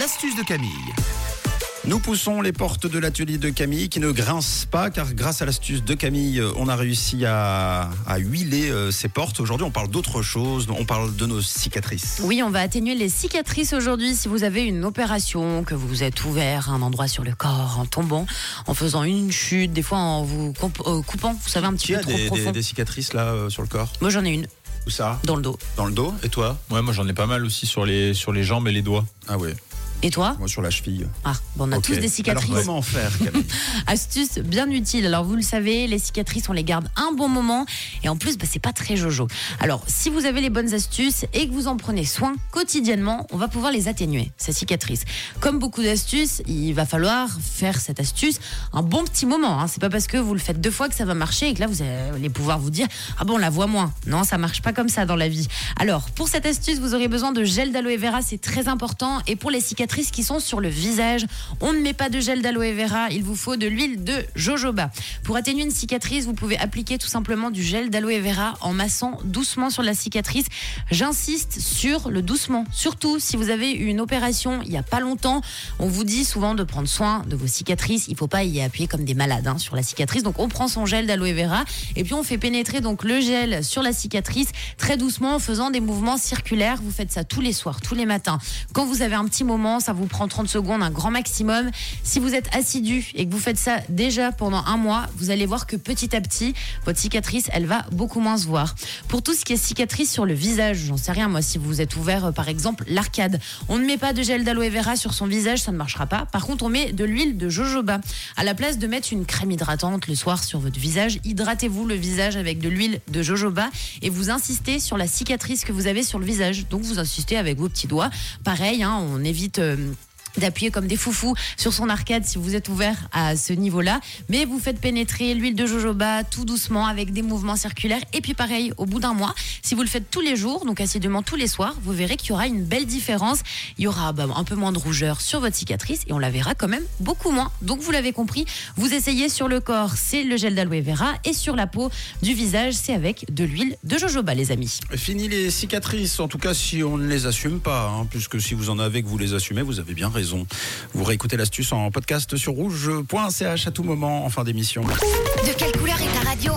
l'astuce de Camille. Nous poussons les portes de l'atelier de Camille qui ne grincent pas car grâce à l'astuce de Camille, on a réussi à, à huiler euh, ces portes. Aujourd'hui, on parle d'autre chose. On parle de nos cicatrices. Oui, on va atténuer les cicatrices aujourd'hui. Si vous avez une opération, que vous vous êtes ouvert un endroit sur le corps en tombant, en faisant une chute, des fois en vous euh, coupant, vous savez, un petit peu as trop des, profond. des- des cicatrices là euh, sur le corps? Moi, j'en ai une Où ça? Dans le dos. Dans le dos? Et toi? Ouais, moi j'en ai pas mal aussi sur les, sur les jambes et les doigts. Ah ouais, Et toi moi sur la cheville. Ah, bon, on a tous des cicatrices. Alors comment faire Camille Astuce bien utile. Alors vous le savez, les cicatrices, on les garde un bon moment et en plus, bah, c'est pas très jojo. Alors si vous avez les bonnes astuces et que vous en prenez soin quotidiennement, on va pouvoir les atténuer ces cicatrices. Comme beaucoup d'astuces, il va falloir faire cette astuce un bon petit moment. Hein. C'est pas parce que vous le faites deux fois que ça va marcher et que là vous allez pouvoir vous dire ah bon on la voit moins. Non, ça marche pas comme ça dans la vie. Alors pour cette astuce, vous aurez besoin de gel d'aloe vera, c'est très important. Et pour les cicatrices qui sont sur le visage, on ne met pas de gel d'aloe vera, il vous faut de l'huile de jojoba. Pour atténuer une cicatrice, vous pouvez appliquer tout simplement du gel d'aloe vera en massant doucement sur la cicatrice. J'insiste sur le doucement, surtout si vous avez eu une opération il y a pas longtemps. On vous dit souvent de prendre soin de vos cicatrices. Il faut pas y appuyer comme des malades hein, sur la cicatrice. Donc on prend son gel d'aloe vera et puis on fait pénétrer donc le gel sur la cicatrice très doucement en faisant des mouvements circulaires. Vous faites ça tous les soirs, tous les matins. Quand vous avez un petit moment, ça vous prend 30 secondes, un grand maximum. Si vous êtes assidu et que vous faites ça déjà pendant un mois, vous allez voir que petit à petit, votre cicatrice, elle va beaucoup moins se voir. Pour tout ce qui est cicatrice sur le visage, j'en sais rien, moi, si vous êtes ouvert, euh, par exemple, l'arcade, on ne met pas de gel d'aloe vera sur son visage, ça ne marchera pas. Par contre, on met de l'huile de jojoba. À la place de mettre une crème hydratante le soir sur votre visage, hydratez-vous le visage avec de l'huile de jojoba et vous insistez sur la cicatrice que vous avez sur le visage. Donc, vous insistez avec vos petits doigts. Pareil, hein, on évite. Euh, d'appuyer comme des foufous sur son arcade si vous êtes ouvert à ce niveau-là. Mais vous faites pénétrer l'huile de jojoba tout doucement avec des mouvements circulaires. Et puis pareil, au bout d'un mois, si vous le faites tous les jours, donc assidûment tous les soirs, vous verrez qu'il y aura une belle différence. Il y aura bah, un peu moins de rougeur sur votre cicatrice et on la verra quand même beaucoup moins. Donc vous l'avez compris, vous essayez sur le corps, c'est le gel d'aloe vera et sur la peau du visage, c'est avec de l'huile de jojoba les amis. Fini les cicatrices, en tout cas si on ne les assume pas, hein, puisque si vous en avez que vous les assumez, vous avez bien Vous réécoutez l'astuce en podcast sur rouge.ch à tout moment en fin d'émission. De quelle couleur est radio